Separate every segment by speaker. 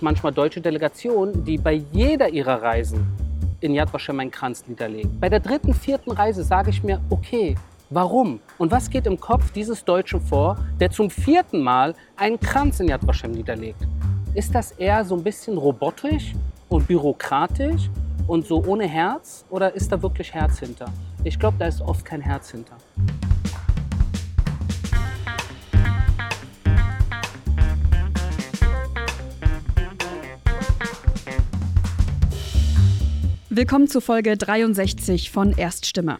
Speaker 1: gibt manchmal deutsche Delegationen, die bei jeder ihrer Reisen in Yad Vashem einen Kranz niederlegen. Bei der dritten, vierten Reise sage ich mir, okay, warum? Und was geht im Kopf dieses Deutschen vor, der zum vierten Mal einen Kranz in Yad Vashem niederlegt? Ist das eher so ein bisschen robotisch und bürokratisch und so ohne Herz oder ist da wirklich Herz hinter? Ich glaube, da ist oft kein Herz hinter.
Speaker 2: Willkommen zu Folge 63 von Erststimme.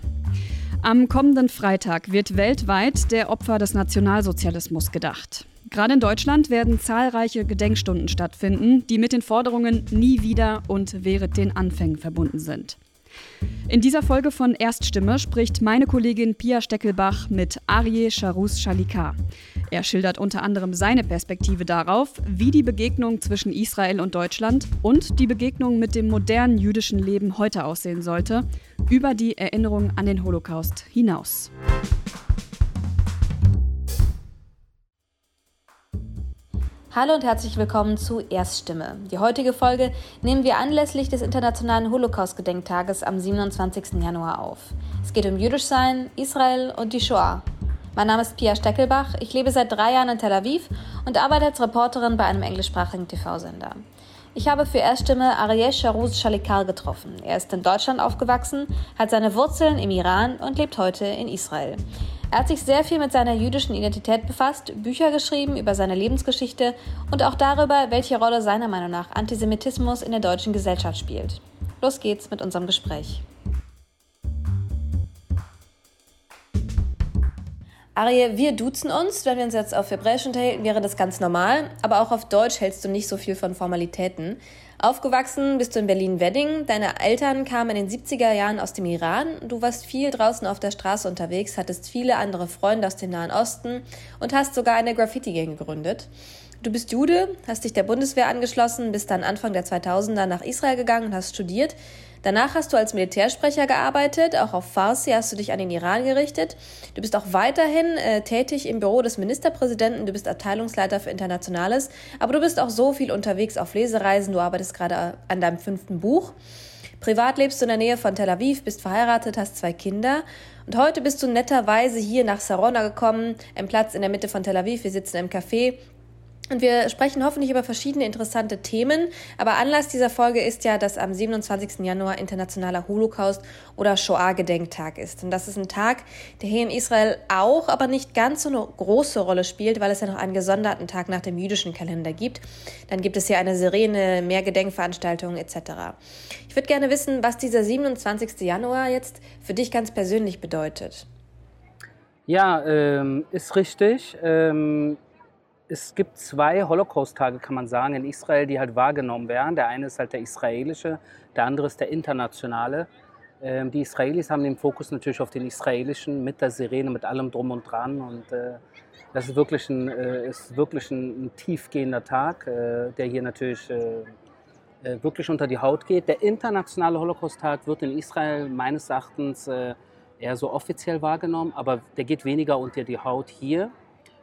Speaker 2: Am kommenden Freitag wird weltweit der Opfer des Nationalsozialismus gedacht. Gerade in Deutschland werden zahlreiche Gedenkstunden stattfinden, die mit den Forderungen nie wieder und während den Anfängen verbunden sind. In dieser Folge von Erststimme spricht meine Kollegin Pia Steckelbach mit Arie Charus Shalikar. Er schildert unter anderem seine Perspektive darauf, wie die Begegnung zwischen Israel und Deutschland und die Begegnung mit dem modernen jüdischen Leben heute aussehen sollte, über die Erinnerung an den Holocaust hinaus. Hallo und herzlich willkommen zu Erststimme. Die heutige Folge nehmen wir anlässlich des Internationalen Holocaust-Gedenktages am 27. Januar auf. Es geht um Jüdischsein, Israel und die Shoah. Mein Name ist Pia Steckelbach, ich lebe seit drei Jahren in Tel Aviv und arbeite als Reporterin bei einem englischsprachigen TV-Sender. Ich habe für Erststimme Ariel Sharouz Shalikar getroffen. Er ist in Deutschland aufgewachsen, hat seine Wurzeln im Iran und lebt heute in Israel. Er hat sich sehr viel mit seiner jüdischen Identität befasst, Bücher geschrieben über seine Lebensgeschichte und auch darüber, welche Rolle seiner Meinung nach Antisemitismus in der deutschen Gesellschaft spielt. Los geht's mit unserem Gespräch. Arie, wir duzen uns. Wenn wir uns jetzt auf Hebräisch unterhalten, wäre das ganz normal. Aber auch auf Deutsch hältst du nicht so viel von Formalitäten. Aufgewachsen bist du in Berlin-Wedding. Deine Eltern kamen in den 70er Jahren aus dem Iran. Du warst viel draußen auf der Straße unterwegs, hattest viele andere Freunde aus dem Nahen Osten und hast sogar eine Graffiti-Gang gegründet. Du bist Jude, hast dich der Bundeswehr angeschlossen, bist dann Anfang der 2000er nach Israel gegangen und hast studiert. Danach hast du als Militärsprecher gearbeitet, auch auf Farsi hast du dich an den Iran gerichtet. Du bist auch weiterhin äh, tätig im Büro des Ministerpräsidenten, du bist Abteilungsleiter für Internationales, aber du bist auch so viel unterwegs auf Lesereisen, du arbeitest gerade an deinem fünften Buch. Privat lebst du in der Nähe von Tel Aviv, bist verheiratet, hast zwei Kinder und heute bist du netterweise hier nach Sarona gekommen, ein Platz in der Mitte von Tel Aviv. Wir sitzen im Café und wir sprechen hoffentlich über verschiedene interessante Themen. Aber Anlass dieser Folge ist ja, dass am 27. Januar internationaler Holocaust- oder Shoah-Gedenktag ist. Und das ist ein Tag, der hier in Israel auch, aber nicht ganz so eine große Rolle spielt, weil es ja noch einen gesonderten Tag nach dem jüdischen Kalender gibt. Dann gibt es hier eine Sirene, mehr Gedenkveranstaltungen etc. Ich würde gerne wissen, was dieser 27. Januar jetzt für dich ganz persönlich bedeutet.
Speaker 1: Ja, ähm, ist richtig. Ähm es gibt zwei Holocaust-Tage, kann man sagen, in Israel, die halt wahrgenommen werden. Der eine ist halt der israelische, der andere ist der internationale. Ähm, die Israelis haben den Fokus natürlich auf den israelischen mit der Sirene, mit allem drum und dran. Und äh, das ist wirklich ein, äh, ist wirklich ein, ein tiefgehender Tag, äh, der hier natürlich äh, äh, wirklich unter die Haut geht. Der internationale Holocaust-Tag wird in Israel meines Erachtens äh, eher so offiziell wahrgenommen, aber der geht weniger unter die Haut hier.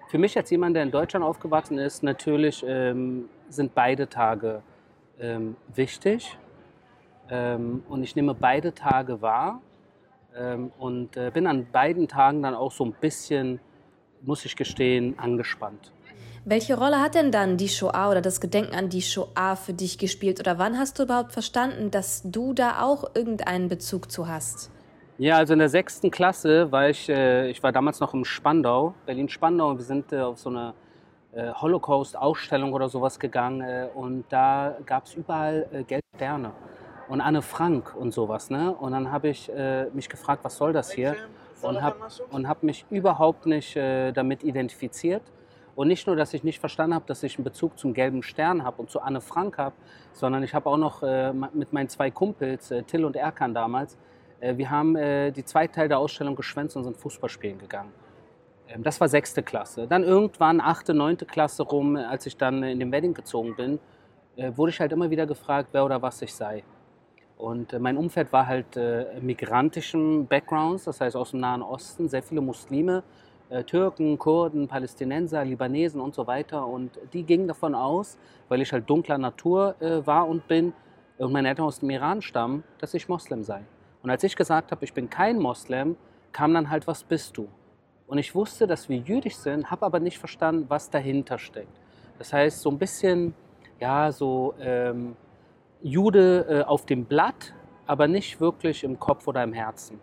Speaker 1: Für mich als jemand, der in Deutschland aufgewachsen ist, natürlich ähm, sind beide Tage ähm, wichtig. Ähm, und ich nehme beide Tage wahr ähm, und äh, bin an beiden Tagen dann auch so ein bisschen, muss ich gestehen, angespannt.
Speaker 2: Welche Rolle hat denn dann die Shoah oder das Gedenken an die Shoah für dich gespielt? Oder wann hast du überhaupt verstanden, dass du da auch irgendeinen Bezug zu hast?
Speaker 1: Ja, also in der sechsten Klasse war ich, äh, ich war damals noch im Spandau, Berlin-Spandau. Wir sind äh, auf so eine äh, Holocaust-Ausstellung oder sowas gegangen äh, und da gab es überall äh, gelbe Sterne und Anne Frank und sowas. Ne? Und dann habe ich äh, mich gefragt, was soll das hier? Und habe hab mich überhaupt nicht damit identifiziert. Und nicht nur, dass ich nicht verstanden habe, dass ich einen Bezug zum gelben Stern habe und zu Anne Frank habe, sondern ich habe auch noch mit meinen zwei Kumpels, Till und Erkan damals, äh, wir haben äh, die zweite Teil der Ausstellung geschwänzt und sind Fußball spielen gegangen. Ähm, das war sechste Klasse. Dann irgendwann achte, neunte Klasse rum, als ich dann in den Wedding gezogen bin, äh, wurde ich halt immer wieder gefragt, wer oder was ich sei. Und mein Umfeld war halt äh, migrantischem Backgrounds, das heißt aus dem Nahen Osten, sehr viele Muslime. äh, Türken, Kurden, Palästinenser, Libanesen und so weiter. Und die gingen davon aus, weil ich halt dunkler Natur äh, war und bin und meine Eltern aus dem Iran stammen, dass ich Moslem sei. Und als ich gesagt habe, ich bin kein Moslem, kam dann halt, was bist du? Und ich wusste, dass wir jüdisch sind, habe aber nicht verstanden, was dahinter steckt. Das heißt, so ein bisschen, ja, so ähm, Jude äh, auf dem Blatt, aber nicht wirklich im Kopf oder im Herzen.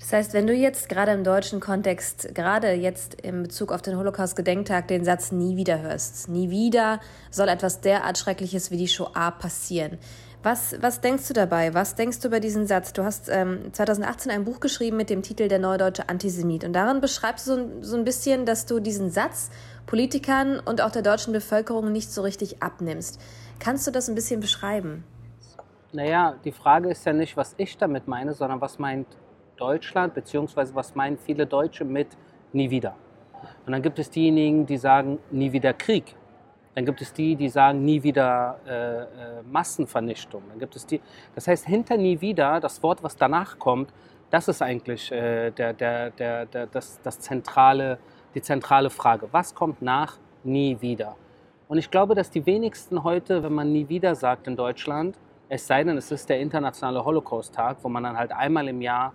Speaker 2: Das heißt, wenn du jetzt gerade im deutschen Kontext, gerade jetzt in Bezug auf den Holocaust-Gedenktag, den Satz nie wieder hörst, nie wieder soll etwas derart Schreckliches wie die Shoah passieren. Was, was denkst du dabei? Was denkst du über diesen Satz? Du hast ähm, 2018 ein Buch geschrieben mit dem Titel Der Neudeutsche Antisemit. Und darin beschreibst du so, so ein bisschen, dass du diesen Satz Politikern und auch der deutschen Bevölkerung nicht so richtig abnimmst. Kannst du das ein bisschen beschreiben?
Speaker 1: Naja, die Frage ist ja nicht, was ich damit meine, sondern was meint Deutschland, beziehungsweise was meinen viele Deutsche mit nie wieder. Und dann gibt es diejenigen, die sagen nie wieder Krieg. Dann gibt es die, die sagen nie wieder äh, äh, Massenvernichtung. Dann gibt es die. Das heißt, hinter nie wieder, das Wort, was danach kommt, das ist eigentlich äh, der, der, der, der, das, das zentrale, die zentrale Frage. Was kommt nach nie wieder? Und ich glaube, dass die wenigsten heute, wenn man nie wieder sagt in Deutschland, es sei denn, es ist der internationale Holocaust-Tag, wo man dann halt einmal im Jahr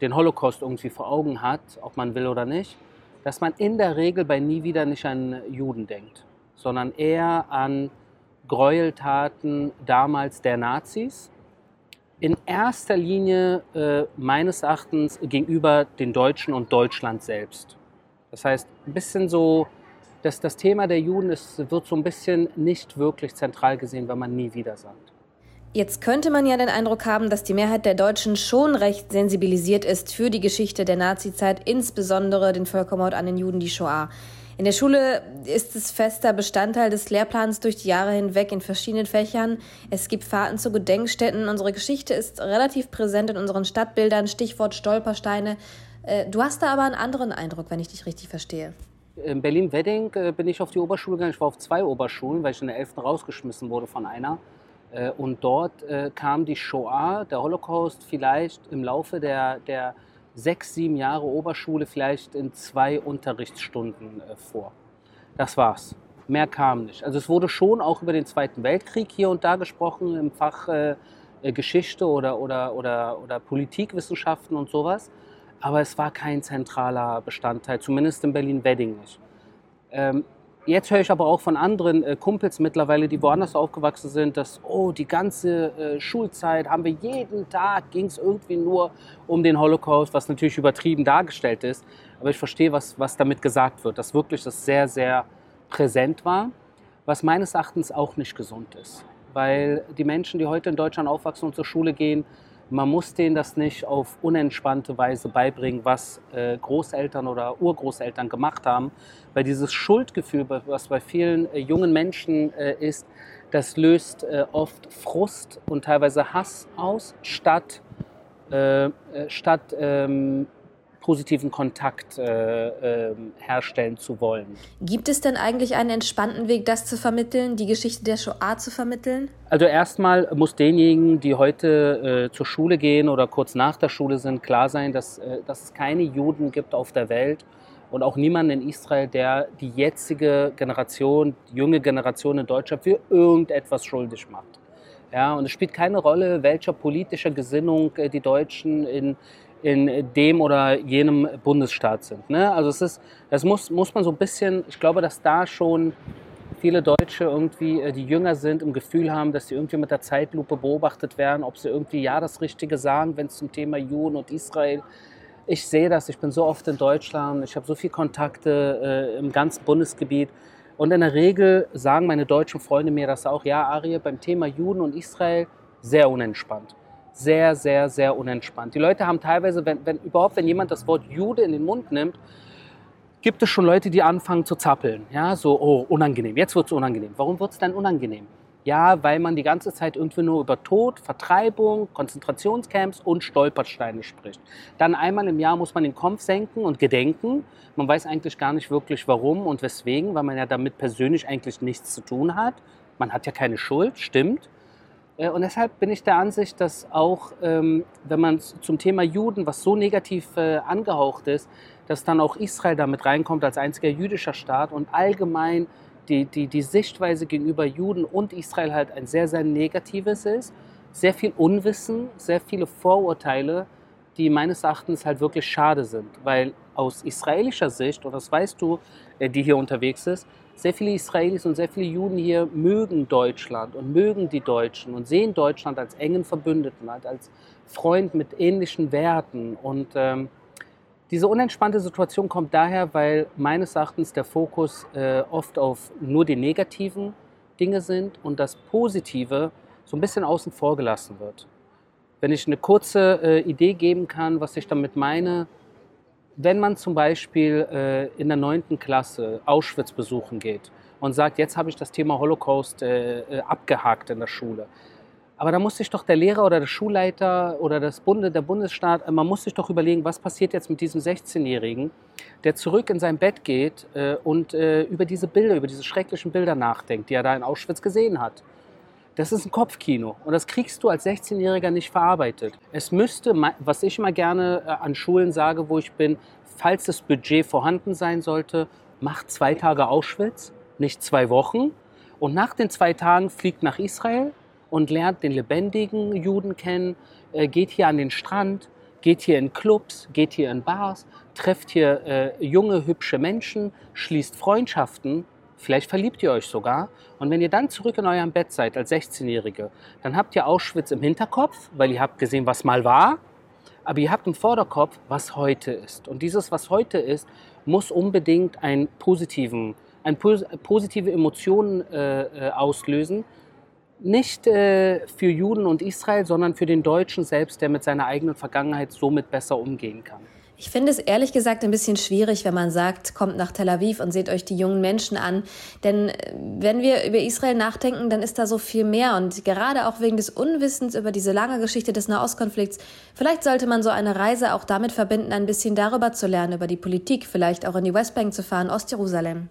Speaker 1: den Holocaust irgendwie vor Augen hat, ob man will oder nicht, dass man in der Regel bei nie wieder nicht an Juden denkt, sondern eher an Gräueltaten damals der Nazis. In erster Linie äh, meines Erachtens gegenüber den Deutschen und Deutschland selbst. Das heißt, ein bisschen so, dass das Thema der Juden ist, wird so ein bisschen nicht wirklich zentral gesehen, wenn man nie wieder sagt.
Speaker 2: Jetzt könnte man ja den Eindruck haben, dass die Mehrheit der Deutschen schon recht sensibilisiert ist für die Geschichte der Nazizeit, insbesondere den Völkermord an den Juden, die Shoah. In der Schule ist es fester Bestandteil des Lehrplans durch die Jahre hinweg in verschiedenen Fächern. Es gibt Fahrten zu Gedenkstätten. Unsere Geschichte ist relativ präsent in unseren Stadtbildern. Stichwort Stolpersteine. Äh, du hast da aber einen anderen Eindruck, wenn ich dich richtig verstehe.
Speaker 1: In Berlin-Wedding äh, bin ich auf die Oberschule gegangen. Ich war auf zwei Oberschulen, weil ich in der 11. rausgeschmissen wurde von einer. Äh, und dort kam die Shoah, der Holocaust, vielleicht im Laufe der, der sechs, sieben Jahre Oberschule vielleicht in zwei Unterrichtsstunden äh, vor. Das war's. Mehr kam nicht. Also es wurde schon auch über den Zweiten Weltkrieg hier und da gesprochen im Fach äh, Geschichte oder, oder, oder, oder Politikwissenschaften und sowas. Aber es war kein zentraler Bestandteil, zumindest in Berlin-Wedding nicht. Ähm, Jetzt höre ich aber auch von anderen äh, Kumpels mittlerweile, die woanders aufgewachsen sind, dass, oh, die ganze äh, Schulzeit haben wir jeden Tag, ging es irgendwie nur um den Holocaust, was natürlich übertrieben dargestellt ist. Aber ich verstehe, was, was damit gesagt wird, dass wirklich das sehr, sehr präsent war, was meines Erachtens auch nicht gesund ist. Weil die Menschen, die heute in Deutschland aufwachsen und zur Schule gehen, man muss denen das nicht auf unentspannte Weise beibringen, was äh, Großeltern oder Urgroßeltern gemacht haben, weil dieses Schuldgefühl, was bei vielen äh, jungen Menschen äh, ist, das löst oft Frust und teilweise Hass aus, statt, statt ähm, positiven Kontakt äh, äh, herstellen zu wollen.
Speaker 2: Gibt es denn eigentlich einen entspannten Weg, das zu vermitteln, die Geschichte der Shoah zu vermitteln?
Speaker 1: Also erstmal muss denjenigen, die heute äh, zur Schule gehen oder kurz nach der Schule sind, klar sein, dass, äh, dass es keine Juden gibt auf der Welt und auch niemanden in Israel, der die jetzige Generation, die junge Generation in Deutschland für irgendetwas schuldig macht. Ja, und es spielt keine Rolle, welcher politischer Gesinnung äh, die Deutschen in in dem oder jenem Bundesstaat sind. Ne? Also es ist, das muss, muss man so ein bisschen, ich glaube, dass da schon viele Deutsche irgendwie, äh, die jünger sind, im Gefühl haben, dass sie irgendwie mit der Zeitlupe beobachtet werden, ob sie irgendwie ja das Richtige sagen, wenn es zum Thema Juden und Israel. Ich sehe das, ich bin so oft in Deutschland, ich habe so viele Kontakte äh, im ganzen Bundesgebiet. Und in der Regel sagen meine deutschen Freunde mir das auch, ja, Arie, beim Thema Juden und Israel sehr unentspannt sehr, sehr, sehr unentspannt. Die Leute haben teilweise, wenn, wenn überhaupt, wenn jemand das Wort Jude in den Mund nimmt, gibt es schon Leute, die anfangen zu zappeln. Ja, so, oh, unangenehm, jetzt wird es unangenehm. Warum wird es denn unangenehm? Ja, weil man die ganze Zeit irgendwie nur über Tod, Vertreibung, Konzentrationscamps und Stolpersteine spricht. Dann einmal im Jahr muss man den Kopf senken und gedenken. Man weiß eigentlich gar nicht wirklich warum und weswegen, weil man ja damit persönlich eigentlich nichts zu tun hat. Man hat ja keine Schuld, stimmt. Äh, und deshalb bin ich der Ansicht, dass auch, ähm, wenn man zum Thema Juden, was so negativ äh, angehaucht ist, dass dann auch Israel damit reinkommt als einziger jüdischer Staat und allgemein die, die, die Sichtweise gegenüber Juden und Israel halt ein sehr, sehr negatives ist. Sehr viel Unwissen, sehr viele Vorurteile, die meines Erachtens halt wirklich schade sind. Weil aus israelischer Sicht, und das weißt du, äh, die hier unterwegs ist, sehr viele Israelis und sehr viele Juden hier mögen Deutschland und mögen die Deutschen und sehen Deutschland als engen Verbündeten, halt als Freund mit ähnlichen Werten. Und ähm, diese unentspannte Situation kommt daher, weil meines Erachtens der Fokus äh, oft auf nur die negativen Dinge sind und das Positive so ein bisschen außen vor gelassen wird. Wenn ich eine kurze äh, Idee geben kann, was ich damit meine, wenn man zum Beispiel äh, in der neunten Klasse Auschwitz besuchen geht und sagt, jetzt habe ich das Thema Holocaust äh, äh, abgehakt in der Schule. Aber da muss sich doch der Lehrer oder der Schulleiter oder das Bunde, der Bundesstaat, äh, man muss sich doch überlegen, was passiert jetzt mit diesem 16-Jährigen, der zurück in sein Bett geht äh, und äh, über diese Bilder, über diese schrecklichen Bilder nachdenkt, die er da in Auschwitz gesehen hat. Das ist ein Kopfkino und das kriegst du als 16-Jähriger nicht verarbeitet. Es müsste, was ich immer gerne äh, an Schulen sage, wo ich bin, falls das Budget vorhanden sein sollte, macht zwei Tage Auschwitz, nicht zwei Wochen. Und nach den zwei Tagen fliegt nach Israel und lernt den lebendigen Juden kennen, äh, geht hier an den Strand, geht hier in Clubs, geht hier in Bars, trefft hier äh, junge, hübsche Menschen, schließt Freundschaften Vielleicht verliebt ihr euch sogar. Und wenn ihr dann zurück in eurem Bett seid als 16-Jährige, dann habt ihr Auschwitz im Hinterkopf, weil ihr habt gesehen, was mal war. Aber ihr habt im Vorderkopf, was heute ist. Und dieses, was heute ist, muss unbedingt einen positiven, eine positive Emotionen äh, äh, auslösen. Nicht äh, für Juden und Israel, sondern für den Deutschen selbst, der mit seiner eigenen Vergangenheit somit besser umgehen kann.
Speaker 2: Ich finde es ehrlich gesagt ein bisschen schwierig, wenn man sagt, kommt nach Tel Aviv und seht euch die jungen Menschen an. Denn äh, wenn wir über Israel nachdenken, dann ist da so viel mehr. Und gerade auch wegen des Unwissens über diese lange Geschichte des Nahostkonflikts, vielleicht sollte man so eine Reise auch damit verbinden, ein bisschen darüber zu lernen, über die Politik, vielleicht auch in die Westbank zu fahren, Ostjerusalem.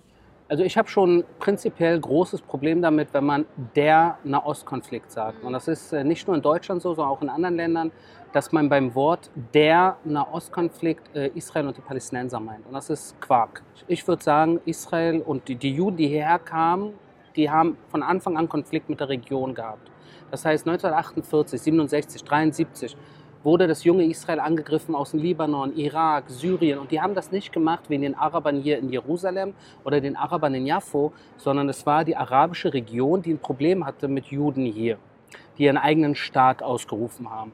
Speaker 1: Also ich habe schon prinzipiell großes Problem damit, wenn man der Nahostkonflikt sagt. Und das ist äh, nicht nur in Deutschland so, sondern auch in anderen Ländern dass man beim Wort der Nahostkonflikt äh, Israel und die Palästinenser meint. Und das ist Quark. Ich würde sagen, Israel und die, die Juden, die hierher kamen, die haben von Anfang an Konflikt mit der Region gehabt. Das heißt, 1948, 67, 73 wurde das junge Israel angegriffen aus dem Libanon, Irak, Syrien. Und die haben das nicht gemacht wegen den Arabern hier in Jerusalem oder den Arabern in Jaffo, sondern es war die arabische Region, die ein Problem hatte mit Juden hier, die ihren eigenen Staat ausgerufen haben.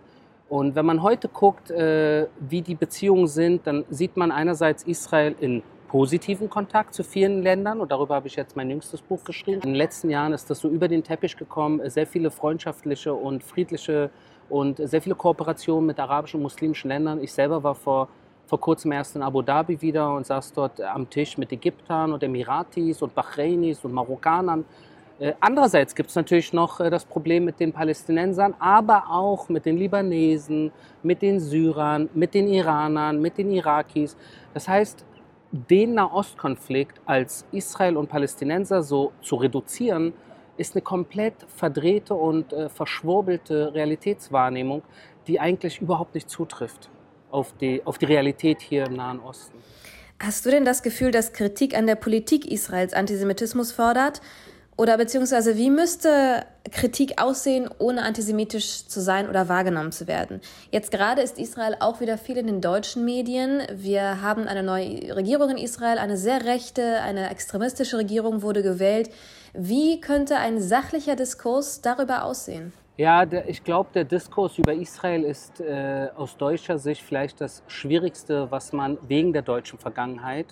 Speaker 1: Und wenn man heute guckt, äh, wie die Beziehungen sind, dann sieht man einerseits Israel in positiven Kontakt zu vielen Ländern und darüber habe ich jetzt mein jüngstes Buch geschrieben. In den letzten Jahren ist das so über den Teppich gekommen, sehr viele freundschaftliche und friedliche und sehr viele Kooperationen mit arabischen und muslimischen Ländern. Ich selber war vor, vor kurzem erst in Abu Dhabi wieder und saß dort am Tisch mit Ägyptern und Emiratis und Bahrainis und Marokkanern andererseits gibt es natürlich noch äh, das Problem mit den Palästinensern, aber auch mit den Libanesen, mit den Syrern, mit den Iranern, mit den Irakis. Das heißt, den Nahostkonflikt als Israel und Palästinenser so zu reduzieren, ist eine komplett verdrehte und äh, verschwurbelte Realitätswahrnehmung, die eigentlich überhaupt nicht zutrifft auf die, auf die Realität hier im Nahen Osten.
Speaker 2: Hast du denn das Gefühl, dass Kritik an der Politik Israels Antisemitismus fördert? Oder beziehungsweise wie müsste Kritik aussehen, ohne antisemitisch zu sein oder wahrgenommen zu werden? Jetzt gerade ist Israel auch wieder viel in den deutschen Medien. Wir haben eine neue Regierung in Israel, eine sehr rechte, eine extremistische Regierung wurde gewählt. Wie könnte ein sachlicher Diskurs darüber aussehen?
Speaker 1: Ja, der, ich glaube, der Diskurs über Israel ist äh, aus deutscher Sicht vielleicht das Schwierigste, was man wegen der deutschen Vergangenheit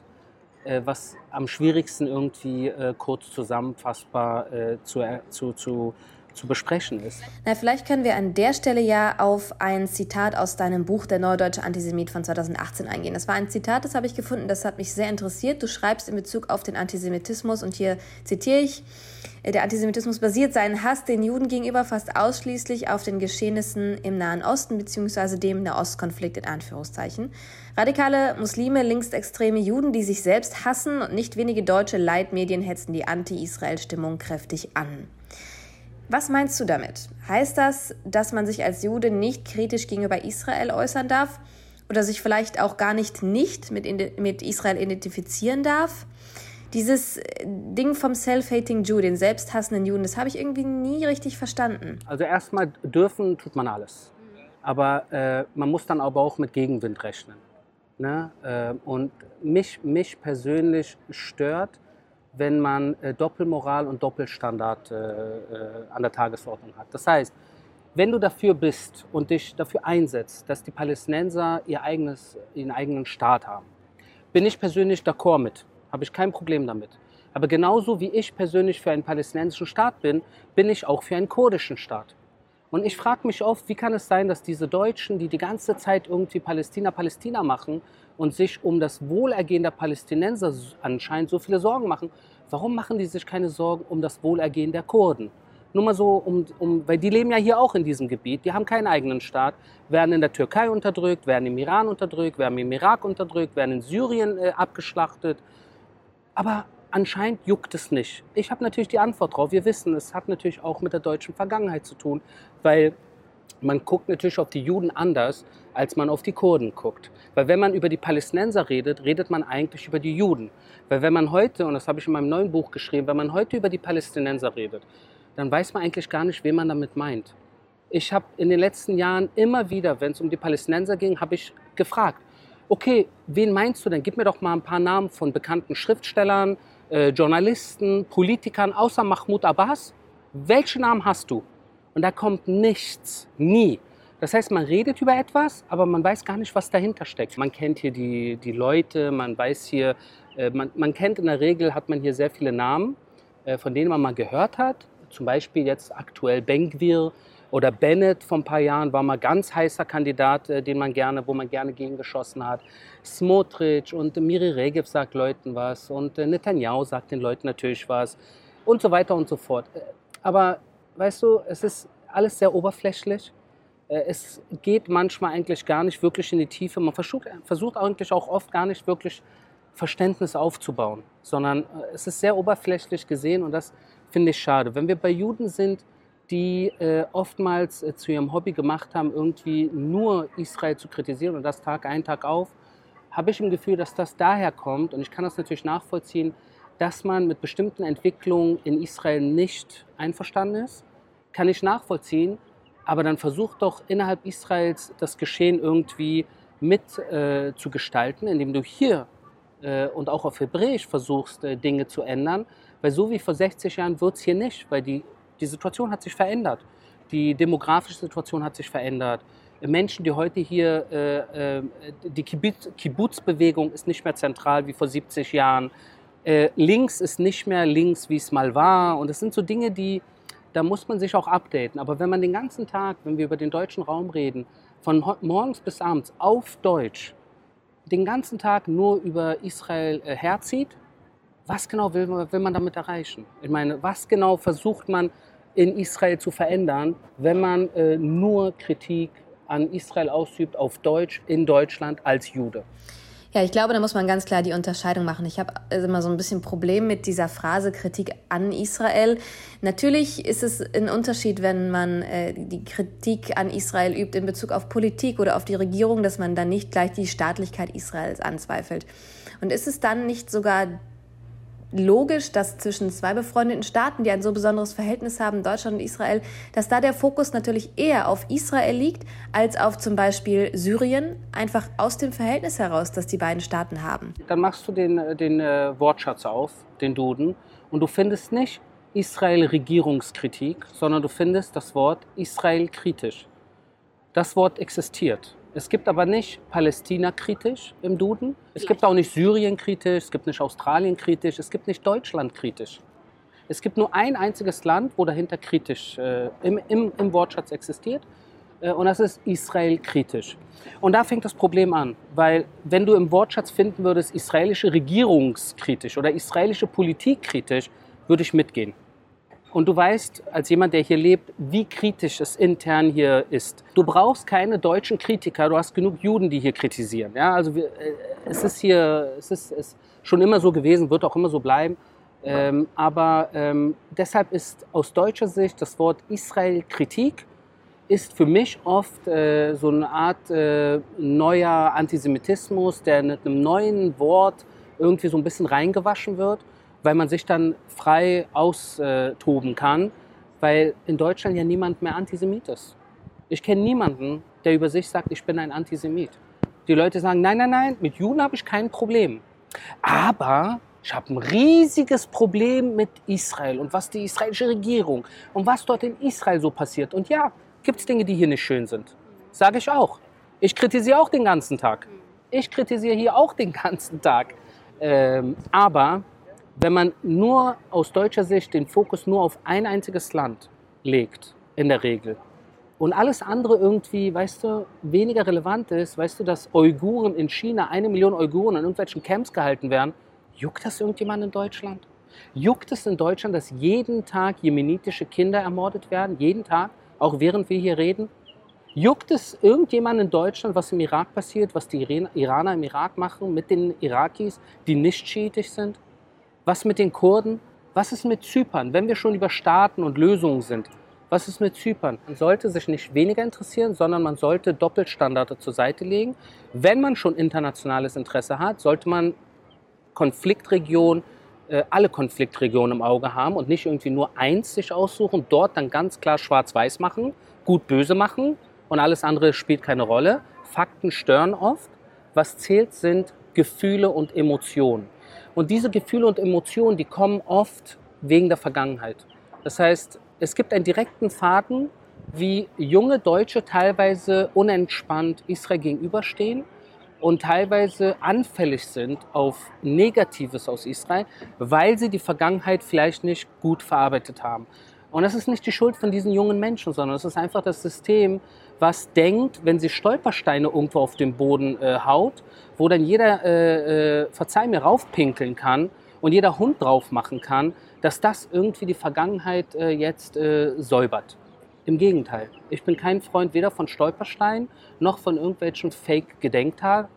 Speaker 1: was am schwierigsten irgendwie äh, kurz zusammenfassbar äh, zu, zu, zu, zu besprechen ist.
Speaker 2: Na, vielleicht können wir an der Stelle ja auf ein Zitat aus deinem Buch Der Neudeutsche Antisemit von 2018 eingehen. Das war ein Zitat, das habe ich gefunden, das hat mich sehr interessiert. Du schreibst in Bezug auf den Antisemitismus und hier zitiere ich, der Antisemitismus basiert seinen Hass den Juden gegenüber fast ausschließlich auf den Geschehnissen im Nahen Osten bzw. dem Nahostkonflikt in Anführungszeichen. Radikale Muslime, linksextreme Juden, die sich selbst hassen und nicht wenige deutsche Leitmedien hetzen die Anti-Israel-Stimmung kräftig an. Was meinst du damit? Heißt das, dass man sich als Jude nicht kritisch gegenüber Israel äußern darf oder sich vielleicht auch gar nicht nicht mit, mit Israel identifizieren darf? Dieses Ding vom Self-Hating Jew, den selbsthassenden Juden, das habe ich irgendwie nie richtig verstanden.
Speaker 1: Also erstmal dürfen tut man alles. Aber äh, man muss dann aber auch mit Gegenwind rechnen. Ne? Äh, und mich, mich persönlich stört, wenn man äh, Doppelmoral und Doppelstandard äh, äh, an der Tagesordnung hat. Das heißt, wenn du dafür bist und dich dafür einsetzt, dass die Palästinenser ihr eigenes, ihren eigenen Staat haben, bin ich persönlich d'accord mit. Habe ich kein Problem damit. Aber genauso wie ich persönlich für einen palästinensischen Staat bin, bin ich auch für einen kurdischen Staat. Und ich frage mich oft, wie kann es sein, dass diese Deutschen, die die ganze Zeit irgendwie Palästina, Palästina machen und sich um das Wohlergehen der Palästinenser anscheinend so viele Sorgen machen, warum machen die sich keine Sorgen um das Wohlergehen der Kurden? Nur mal so, um, um, weil die leben ja hier auch in diesem Gebiet, die haben keinen eigenen Staat, werden in der Türkei unterdrückt, werden im Iran unterdrückt, werden im Irak unterdrückt, werden in Syrien äh, abgeschlachtet. Aber anscheinend juckt es nicht. Ich habe natürlich die Antwort drauf. Wir wissen, es hat natürlich auch mit der deutschen Vergangenheit zu tun, weil man guckt natürlich auf die Juden anders, als man auf die Kurden guckt. Weil wenn man über die Palästinenser redet, redet man eigentlich über die Juden. Weil wenn man heute, und das habe ich in meinem neuen Buch geschrieben, wenn man heute über die Palästinenser redet, dann weiß man eigentlich gar nicht, wen man damit meint. Ich habe in den letzten Jahren immer wieder, wenn es um die Palästinenser ging, habe ich gefragt, okay, wen meinst du denn? Gib mir doch mal ein paar Namen von bekannten Schriftstellern, äh, Journalisten, Politikern außer Mahmoud Abbas. Welche Namen hast du? Und da kommt nichts, nie. Das heißt, man redet über etwas, aber man weiß gar nicht, was dahinter steckt. Man kennt hier die, die Leute, man weiß hier, äh, man, man kennt in der Regel, hat man hier sehr viele Namen, äh, von denen man mal gehört hat. Zum Beispiel jetzt aktuell Bengvir oder Bennett vor ein paar Jahren war mal ganz heißer Kandidat, äh, den man gerne, wo man gerne gegen geschossen hat. Smotrich und Miri Regev sagt Leuten was und äh, Netanyahu sagt den Leuten natürlich was und so weiter und so fort. Äh, aber weißt du, es ist alles sehr oberflächlich. Es geht manchmal eigentlich gar nicht wirklich in die Tiefe. Man versucht, versucht eigentlich auch oft gar nicht wirklich Verständnis aufzubauen, sondern es ist sehr oberflächlich gesehen und das finde ich schade. Wenn wir bei Juden sind, die äh, oftmals äh, zu ihrem Hobby gemacht haben, irgendwie nur Israel zu kritisieren und das Tag ein, Tag auf, habe ich im Gefühl, dass das daher kommt. Und ich kann das natürlich nachvollziehen, dass man mit bestimmten Entwicklungen in Israel nicht einverstanden ist, kann ich nachvollziehen, aber dann versuch doch innerhalb Israels das Geschehen irgendwie mit äh, zu gestalten, indem du hier äh, und auch auf Hebräisch versuchst, äh, Dinge zu ändern, weil so wie vor 60 Jahren wird es hier nicht, weil die, die Situation hat sich verändert. Die demografische Situation hat sich verändert. Menschen, die heute hier, äh, äh die Kibbutz-Bewegung ist nicht mehr zentral wie vor 70 Jahren äh, links ist nicht mehr links, wie es mal war. Und das sind so Dinge, die, da muss man sich auch updaten. Aber wenn man den ganzen Tag, wenn wir über den deutschen Raum reden, von morgens bis abends auf Deutsch, den ganzen Tag nur über Israel äh, herzieht, was genau will, will man damit erreichen? Ich meine, was genau versucht man in Israel zu verändern, wenn man äh, nur Kritik an Israel ausübt auf Deutsch in Deutschland als Jude?
Speaker 2: Ja, ich glaube, da muss man ganz klar die Unterscheidung machen. Ich habe immer so ein bisschen Problem mit dieser Phrase Kritik an Israel. Natürlich ist es ein Unterschied, wenn man äh, die Kritik an Israel übt in Bezug auf Politik oder auf die Regierung, dass man dann nicht gleich die Staatlichkeit Israels anzweifelt. Und ist es dann nicht sogar logisch, dass zwischen zwei befreundeten Staaten, die ein so besonderes Verhältnis haben, Deutschland und Israel, dass da der Fokus natürlich eher auf Israel liegt als auf zum Beispiel Syrien, einfach aus dem Verhältnis heraus, das die beiden Staaten haben.
Speaker 1: Dann machst du den, äh, den äh, Wortschatz auf, den Duden, und du findest nicht Israel-Regierungskritik, sondern du findest das Wort Israel kritisch. Das Wort existiert. Es gibt aber nicht Palästina kritisch im Duden. Es gibt auch nicht Syrien kritisch, es gibt nicht Australien kritisch, es gibt nicht Deutschland kritisch. Es gibt nur ein einziges Land, wo dahinter kritisch äh, im, im, im, Wortschatz existiert. Äh, und das ist Israel kritisch. Und da fängt das Problem an, weil wenn du im Wortschatz finden würdest, israelische Regierungskritisch oder israelische Politik kritisch, würde ich mitgehen. Und du weißt, als jemand, der hier lebt, wie kritisch es intern hier ist. Du brauchst keine deutschen Kritiker, du hast genug Juden, die hier kritisieren. Ja, also wir, äh, es ist hier, es ist, ist schon immer so gewesen, wird auch immer so bleiben. Ähm, aber ähm, deshalb ist aus deutscher Sicht das Wort Israel-Kritik ist für mich oft äh, so eine Art äh, neuer Antisemitismus, der mit einem neuen Wort irgendwie so ein bisschen reingewaschen wird, weil man sich dann frei austoben kann, weil in Deutschland ja niemand mehr Antisemit ist. Ich kenne niemanden, der über sich sagt, ich bin ein Antisemit. Die Leute sagen, nein, nein, nein, mit Juden habe ich kein Problem. Aber ich habe ein riesiges Problem mit Israel und was die israelische Regierung und was dort in Israel so passiert. Und ja, gibt es Dinge, die hier nicht schön sind. Sage ich auch. Ich kritisiere auch den ganzen Tag. Ich kritisiere hier auch den ganzen Tag. Ähm, aber wenn man nur aus deutscher Sicht den Fokus nur auf ein einziges Land legt, in der Regel, und alles andere irgendwie, weißt du, weniger relevant ist, weißt du, dass Uiguren in China, eine Million Uiguren in irgendwelchen Camps gehalten werden, juckt das irgendjemand in Deutschland? Juckt es in Deutschland, dass jeden Tag jemenitische Kinder ermordet werden? Jeden Tag? auch während wir hier reden? Juckt es irgendjemand in Deutschland, was im Irak passiert, was die Iraner im Irak machen mit den Irakis, die nicht schiitisch sind? Was mit den Kurden? Was ist mit Zypern, wenn wir schon über Staaten und Lösungen sind? Was ist mit Zypern? Man sollte sich nicht weniger interessieren, sondern man sollte Doppelstandards zur Seite legen. Wenn man schon internationales Interesse hat, sollte man Konfliktregionen äh, alle Konfliktregionen im Auge haben und nicht irgendwie nur eins sich aussuchen, dort dann ganz klar schwarz-weiß machen, gut-böse machen und alles andere spielt keine Rolle. Fakten stören oft. Was zählt, sind Gefühle und Emotionen. Und diese Gefühle und Emotionen, die kommen oft wegen der Vergangenheit. Das heißt, es gibt einen direkten Faden, wie junge Deutsche teilweise unentspannt Israel gegenüberstehen und teilweise anfällig sind auf Negatives aus Israel, weil sie die Vergangenheit vielleicht nicht gut verarbeitet haben. Und das ist nicht die Schuld von diesen jungen Menschen, sondern es ist einfach das System, was denkt, wenn sie Stolpersteine irgendwo auf den Boden äh, haut, wo dann jeder, äh, äh, verzeih mir, raufpinkeln kann und jeder Hund drauf machen kann, dass das irgendwie die Vergangenheit äh, jetzt äh, säubert. Im Gegenteil. Ich bin kein Freund weder von Stolpersteinen noch von irgendwelchen Fake-Gedenktagen,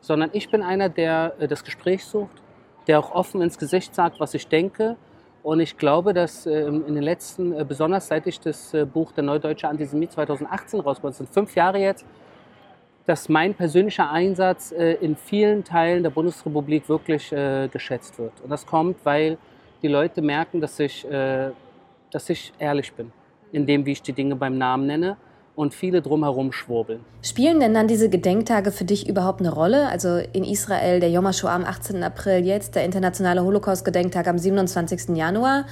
Speaker 1: sondern ich bin einer, der äh, das Gespräch sucht, der auch offen ins Gesicht sagt, was ich denke. Und ich glaube, dass äh, in den letzten, äh, besonders seit ich das Buch Der Neudeutsche Antisemit 2018 rausgebracht habe, sind fünf Jahre jetzt, dass mein persönlicher Einsatz in vielen Teilen der Bundesrepublik wirklich geschätzt wird. Und das kommt, weil die Leute merken, dass ich, dass ich ehrlich bin in dem, wie ich die Dinge beim Namen nenne und viele drumherum schwurbeln.
Speaker 2: Spielen denn dann diese Gedenktage für dich überhaupt eine Rolle? Also in Israel der Yom HaShoah am 18. April, jetzt der internationale Holocaust-Gedenktag am 27. Januar.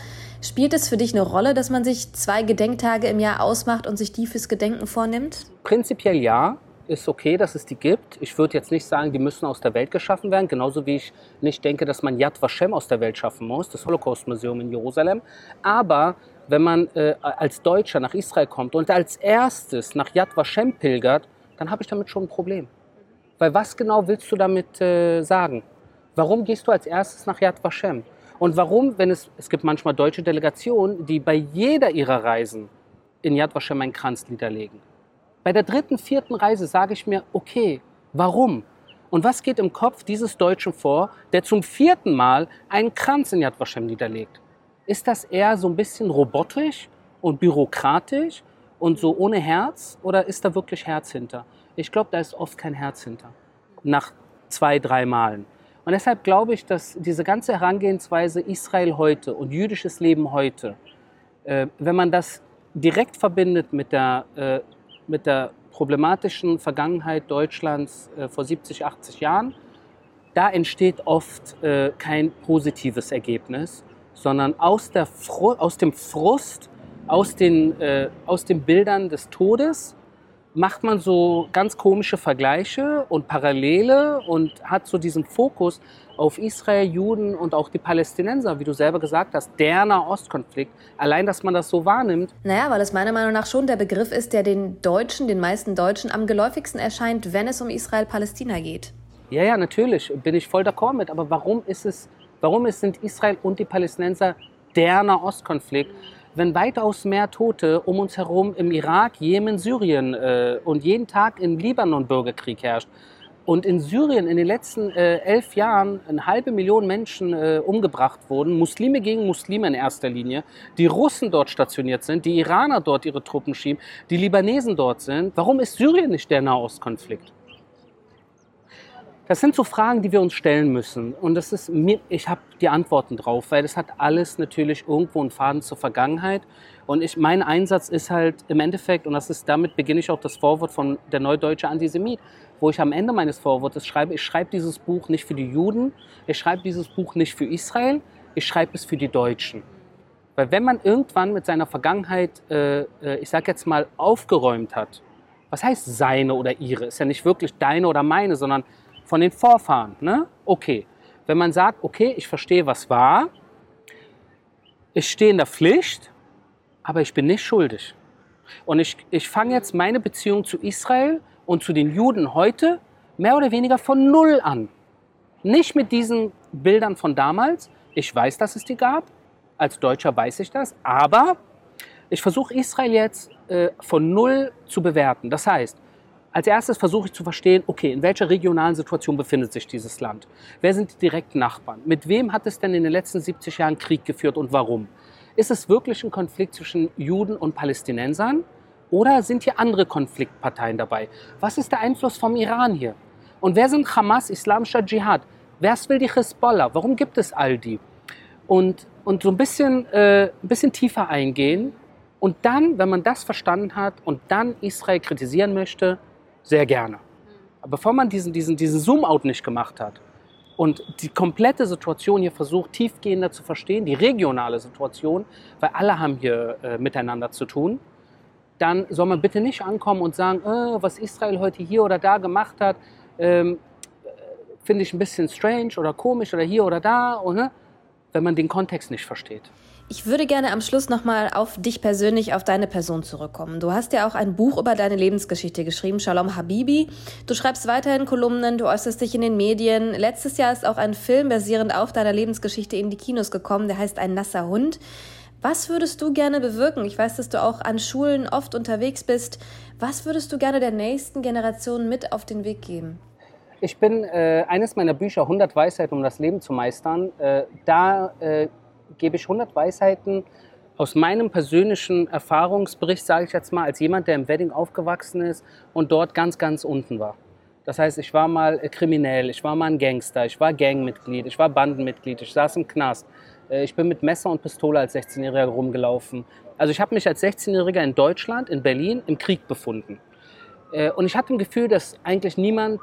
Speaker 2: Spielt es für dich eine Rolle, dass man sich zwei Gedenktage im Jahr ausmacht und sich die fürs Gedenken vornimmt?
Speaker 1: Prinzipiell ja. Ist okay, dass es die gibt. Ich würde jetzt nicht sagen, die müssen aus der Welt geschaffen werden, genauso wie ich nicht denke, dass man Yad Vashem aus der Welt schaffen muss, das Holocaust-Museum in Jerusalem. Aber wenn man äh, als Deutscher nach Israel kommt und als erstes nach Yad Vashem pilgert, dann habe ich damit schon ein Problem. Weil was genau willst du damit äh, sagen? Warum gehst du als erstes nach Yad Vashem? Und warum, wenn es, es gibt manchmal deutsche Delegationen, die bei jeder ihrer Reisen in Yad Vashem einen Kranz niederlegen. Bei der dritten, vierten Reise sage ich mir, okay, warum? Und was geht im Kopf dieses Deutschen vor, der zum vierten Mal einen Kranz in Yad Vashem niederlegt? Ist das eher so ein bisschen robotisch und bürokratisch und so ohne Herz oder ist da wirklich Herz hinter? Ich glaube, da ist oft kein Herz hinter. Nach zwei, drei Malen. Und deshalb glaube ich, dass diese ganze Herangehensweise Israel heute und jüdisches Leben heute, äh, wenn man das direkt verbindet mit der, äh, mit der problematischen Vergangenheit Deutschlands äh, vor 70, 80 Jahren, da entsteht oft äh, kein positives Ergebnis, sondern aus, der Fru aus dem Frust, aus den, äh, aus den Bildern des Todes macht man so ganz komische Vergleiche und Parallele und hat so diesen Fokus auf Israel, Juden und auch die Palästinenser, wie du selber gesagt hast, der Nahostkonflikt. Allein, dass man das so wahrnimmt.
Speaker 2: Naja, weil es meiner Meinung nach schon der Begriff ist, der den Deutschen, den meisten Deutschen am geläufigsten erscheint, wenn es um Israel-Palästina geht.
Speaker 1: Ja, ja, natürlich, bin ich voll d'accord mit. Aber warum ist es Warum sind Israel und die Palästinenser der Nahostkonflikt, wenn weitaus mehr Tote um uns herum im Irak, Jemen, Syrien äh, und jeden Tag im Libanon Bürgerkrieg herrscht? und in Syrien in den letzten äh, elf Jahren eine halbe Million Menschen äh, umgebracht wurden, Muslime gegen Muslime in erster Linie, die Russen dort stationiert sind, die Iraner dort ihre Truppen schieben, die Libanesen dort sind, warum ist Syrien nicht der Nahostkonflikt? Das sind so Fragen, die wir uns stellen müssen. Und das ist mir, ich habe die Antworten drauf, weil das hat alles natürlich irgendwo einen Faden zur Vergangenheit. Und ich, mein Einsatz ist halt im Endeffekt, und das ist, damit beginne ich auch das Vorwort von der Neudeutsche Antisemit, wo ich am Ende meines Vorwortes schreibe, ich schreibe dieses Buch nicht für die Juden, ich schreibe dieses Buch nicht für Israel, ich schreibe es für die Deutschen. Weil wenn man irgendwann mit seiner Vergangenheit, äh, äh ich sage jetzt mal, aufgeräumt hat, was heißt seine oder ihre? Ist ja nicht wirklich deine oder meine, sondern von den Vorfahren. Ne? Okay. Wenn man sagt, okay, ich verstehe, was war, ich stehe in der Pflicht, aber ich bin nicht schuldig. Und ich, ich fange jetzt meine Beziehung zu Israel und zu den Juden heute mehr oder weniger von Null an. Nicht mit diesen Bildern von damals. Ich weiß, dass es die gab. Als Deutscher weiß ich das. Aber ich versuche Israel jetzt äh, von Null zu bewerten. Das heißt, als erstes versuche ich zu verstehen, okay, in welcher regionalen Situation befindet sich dieses Land? Wer sind die direkten Nachbarn? Mit wem hat es denn in den letzten 70 Jahren Krieg geführt und warum? Ist es wirklich ein Konflikt zwischen Juden und Palästinensern? Oder sind hier andere Konfliktparteien dabei? Was ist der Einfluss vom Iran hier? Und wer sind Hamas, Islamischer Dschihad? Wer will die Hezbollah? Warum gibt es all die? Und, und so ein bisschen, äh, ein bisschen tiefer eingehen und dann, wenn man das verstanden hat und dann Israel kritisieren möchte, sehr gerne. Aber bevor man diesen, diesen, diesen Zoom-out nicht gemacht hat und die komplette Situation hier versucht, tiefgehender zu verstehen, die regionale Situation, weil alle haben hier äh, miteinander zu tun, dann soll man bitte nicht ankommen und sagen, äh, was Israel heute hier oder da gemacht hat, ähm, finde ich ein bisschen strange oder komisch oder hier oder da, oder, ne? wenn man den Kontext nicht versteht.
Speaker 2: Ich würde gerne am Schluss nochmal auf dich persönlich, auf deine Person zurückkommen. Du hast ja auch ein Buch über deine Lebensgeschichte geschrieben, Shalom Habibi. Du schreibst weiterhin Kolumnen, du äußerst dich in den Medien. Letztes Jahr ist auch ein Film basierend auf deiner Lebensgeschichte in die Kinos gekommen, der heißt Ein nasser Hund. Was würdest du gerne bewirken? Ich weiß, dass du auch an Schulen oft unterwegs bist. Was würdest du gerne der nächsten Generation mit auf den Weg geben?
Speaker 1: Ich bin äh, eines meiner Bücher 100 Weisheiten, um das Leben zu meistern. Äh, da äh, gebe ich 100 Weisheiten aus meinem persönlichen Erfahrungsbericht, sage ich jetzt mal, als jemand, der im Wedding aufgewachsen ist und dort ganz, ganz unten war. Das heißt, ich war mal äh, kriminell, ich war mal ein Gangster, ich war Gangmitglied, ich war Bandenmitglied, ich saß im Knast. Äh, ich bin mit Messer und Pistole als 16-Jähriger rumgelaufen. Also ich habe mich als 16-Jähriger in Deutschland, in Berlin, im Krieg befunden. Äh, und ich hatte ein Gefühl, dass eigentlich niemand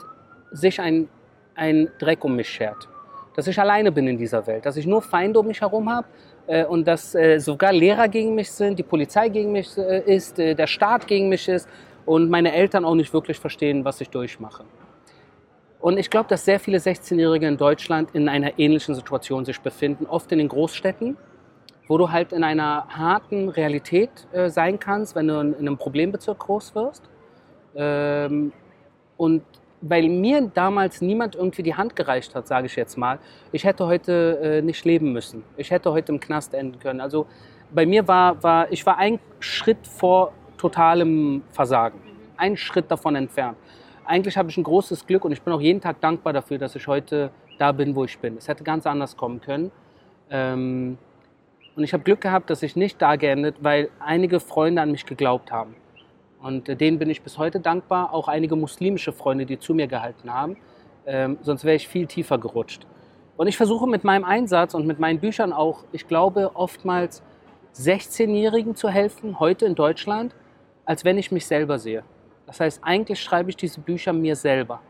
Speaker 1: sich ein, ein Dreck um mich schert dass ich alleine bin in dieser Welt, dass ich nur Feinde um mich herum habe äh, und dass äh, sogar Lehrer gegen mich sind, die Polizei gegen mich äh, ist, äh, der Staat gegen mich ist und meine Eltern auch nicht wirklich verstehen, was ich durchmache. Und ich glaube, dass sehr viele 16-Jährige in Deutschland in einer ähnlichen Situation sich befinden, oft in den Großstädten, wo du halt in einer harten Realität äh, sein kannst, wenn du in, in, einem Problembezirk groß wirst. Ähm, und weil mir damals niemand irgendwie die Hand gereicht hat, sage ich jetzt mal, ich hätte heute äh, nicht leben müssen. Ich hätte heute im Knast enden können. Also bei mir war, war ich war ein Schritt vor totalem Versagen, ein Schritt davon entfernt. Eigentlich habe ich ein großes Glück und ich bin auch jeden Tag dankbar dafür, dass ich heute da bin, wo ich bin. Es hätte ganz anders kommen können. Ähm, und ich habe Glück gehabt, dass ich nicht da geendet, weil einige Freunde an mich geglaubt haben. Und äh, denen bin ich bis heute dankbar. Auch einige muslimische Freunde, die zu mir gehalten haben. Ähm, sonst wäre ich viel tiefer gerutscht. Und ich versuche mit meinem Einsatz und mit meinen Büchern auch, ich glaube, oftmals 16-Jährigen zu helfen, heute in Deutschland, als wenn ich mich selber sehe. Das heißt, eigentlich schreibe ich diese Bücher mir selber,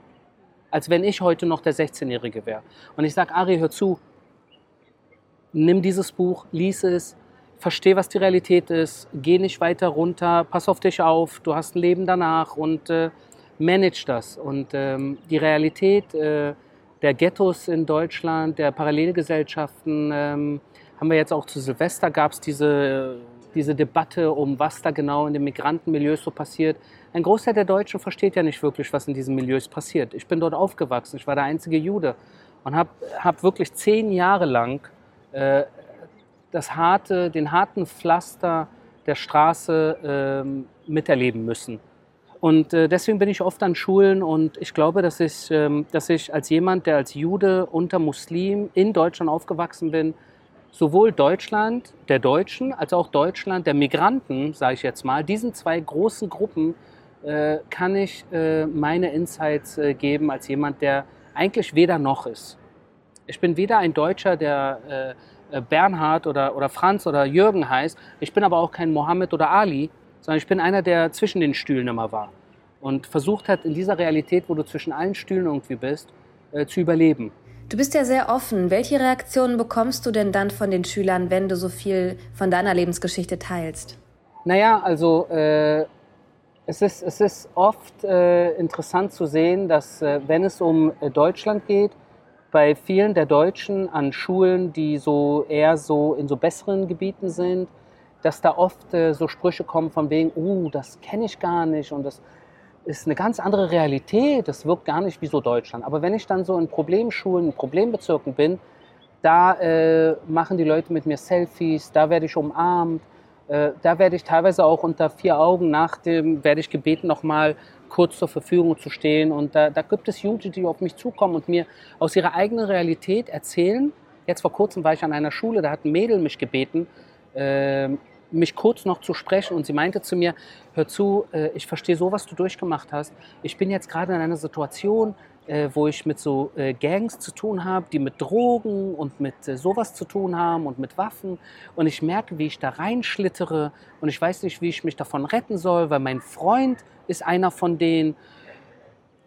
Speaker 1: als wenn ich heute noch der 16-Jährige wäre. Und ich sage, Ari, hör zu, nimm dieses Buch, lies es, versteh, was die Realität ist, geh nicht weiter runter, pass auf dich auf, du hast ein Leben danach und äh, manage das. Und ähm, die Realität äh, der Ghettos in Deutschland, der Parallelgesellschaften, ähm, haben wir jetzt auch zu Silvester, gab es diese, diese Debatte um, was da genau in den Migrantenmilieus so passiert. Ein Großteil der Deutschen versteht ja nicht wirklich, was in diesen Milieus passiert. Ich bin dort aufgewachsen, ich war der einzige Jude und habe hab wirklich zehn Jahre lang äh, das harte, den harten Pflaster der Straße ähm, miterleben müssen. Und äh, deswegen bin ich oft an Schulen und ich glaube, dass ich, ähm, dass ich als jemand, der als Jude unter Muslim in Deutschland aufgewachsen bin, sowohl Deutschland der Deutschen als auch Deutschland der Migranten, sage ich jetzt mal, diesen zwei großen Gruppen äh, kann ich äh, meine Insights äh, geben als jemand, der eigentlich weder noch ist. Ich bin weder ein Deutscher, der äh, äh, Bernhard oder, oder Franz oder Jürgen heißt. Ich bin aber auch kein Mohammed oder Ali, sondern ich bin einer, der zwischen den Stühlen immer war und versucht hat, in dieser Realität, wo du zwischen allen Stühlen irgendwie bist, äh, zu überleben.
Speaker 2: Du bist ja sehr offen. Welche Reaktionen bekommst du denn dann von den Schülern, wenn du so viel von deiner Lebensgeschichte teilst?
Speaker 1: Naja, also äh, es, ist, es ist oft äh, interessant zu sehen, dass äh, wenn es um äh, Deutschland geht, bei vielen der Deutschen an Schulen, die so eher so in so besseren Gebieten sind, dass da oft äh, so Sprüche kommen von wegen, oh, das kenne ich gar nicht und das ist eine ganz andere Realität, das wirkt gar nicht wie so Deutschland. Aber wenn ich dann so in Problemschulen, in Problembezirken bin, da äh, machen die Leute mit mir Selfies, da werde ich umarmt, äh, da werde ich teilweise auch unter vier Augen nach dem, werde ich gebeten, nochmal kurz zur Verfügung zu stehen. Und da, da gibt es Jugendliche, die auf mich zukommen und mir aus ihrer eigenen Realität erzählen. Jetzt vor kurzem war ich an einer Schule, da hat ein Mädel mich gebeten, äh, mich kurz noch zu sprechen und sie meinte zu mir, hör zu, äh, ich verstehe so, was du durchgemacht hast. Ich bin jetzt gerade in einer Situation, äh, wo ich mit so äh, Gangs zu tun habe, die mit Drogen und mit sowas zu tun haben und mit Waffen. Und ich merke, wie ich da reinschlittere und ich weiß nicht, wie ich mich davon retten soll, weil mein Freund ist einer von denen.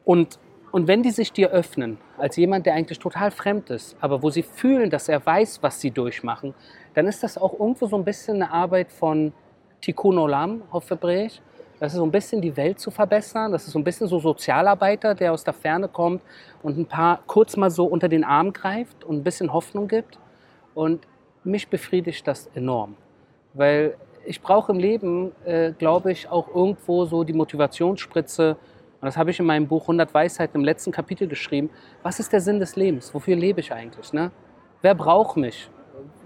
Speaker 1: Und und wenn die sich dir öffnen, als jemand, der eigentlich total fremd ist, aber wo sie fühlen, dass er weiß, was sie durchmachen, dann ist das auch irgendwo so ein bisschen eine Arbeit von Tikkun Olam auf Hebräisch. Das ist so ein bisschen die Welt zu verbessern. Das ist so ein bisschen so Sozialarbeiter, der aus der Ferne kommt und ein paar kurz mal so unter den Arm greift und ein bisschen Hoffnung gibt. Und mich befriedigt das enorm, weil ich brauche im Leben, äh, glaube ich, auch irgendwo so die Motivationsspritze, und das habe ich in meinem Buch 100 Weisheiten im letzten Kapitel geschrieben. Was ist der Sinn des Lebens? Wofür lebe ich eigentlich? Ne? Wer braucht mich?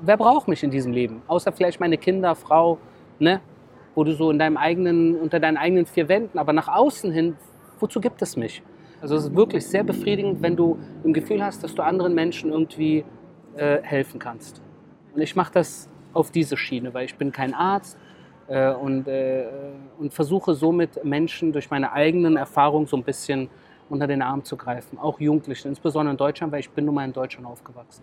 Speaker 1: Wer braucht mich in diesem Leben? Außer vielleicht meine Kinder, Frau, ne? Wo du so in deinem eigenen, unter deinen eigenen vier Wänden, aber nach außen hin, wozu gibt es mich? Also es ist wirklich sehr befriedigend, wenn du im Gefühl hast, dass du anderen Menschen irgendwie äh, helfen kannst. Und ich mache das auf diese Schiene, weil ich bin kein Arzt, äh, und, äh, und versuche somit Menschen durch meine eigenen Erfahrungen so ein bisschen unter den Arm zu greifen, auch Jugendlichen, insbesondere in Deutschland, weil ich bin nun mal in Deutschland aufgewachsen.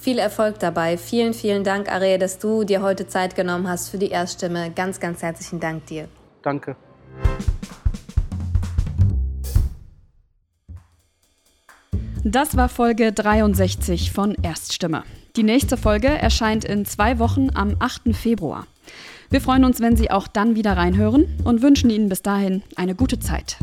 Speaker 2: Viel Erfolg dabei. Vielen, vielen Dank, Are, dass du dir heute Zeit genommen hast für die Erststimme. Ganz, ganz herzlichen Dank dir.
Speaker 1: Danke.
Speaker 3: Das war Folge 63 von Erststimme. Die nächste Folge erscheint in zwei Wochen am 8. Februar. Wir freuen uns, wenn Sie auch dann wieder reinhören und wünschen Ihnen bis dahin eine gute Zeit.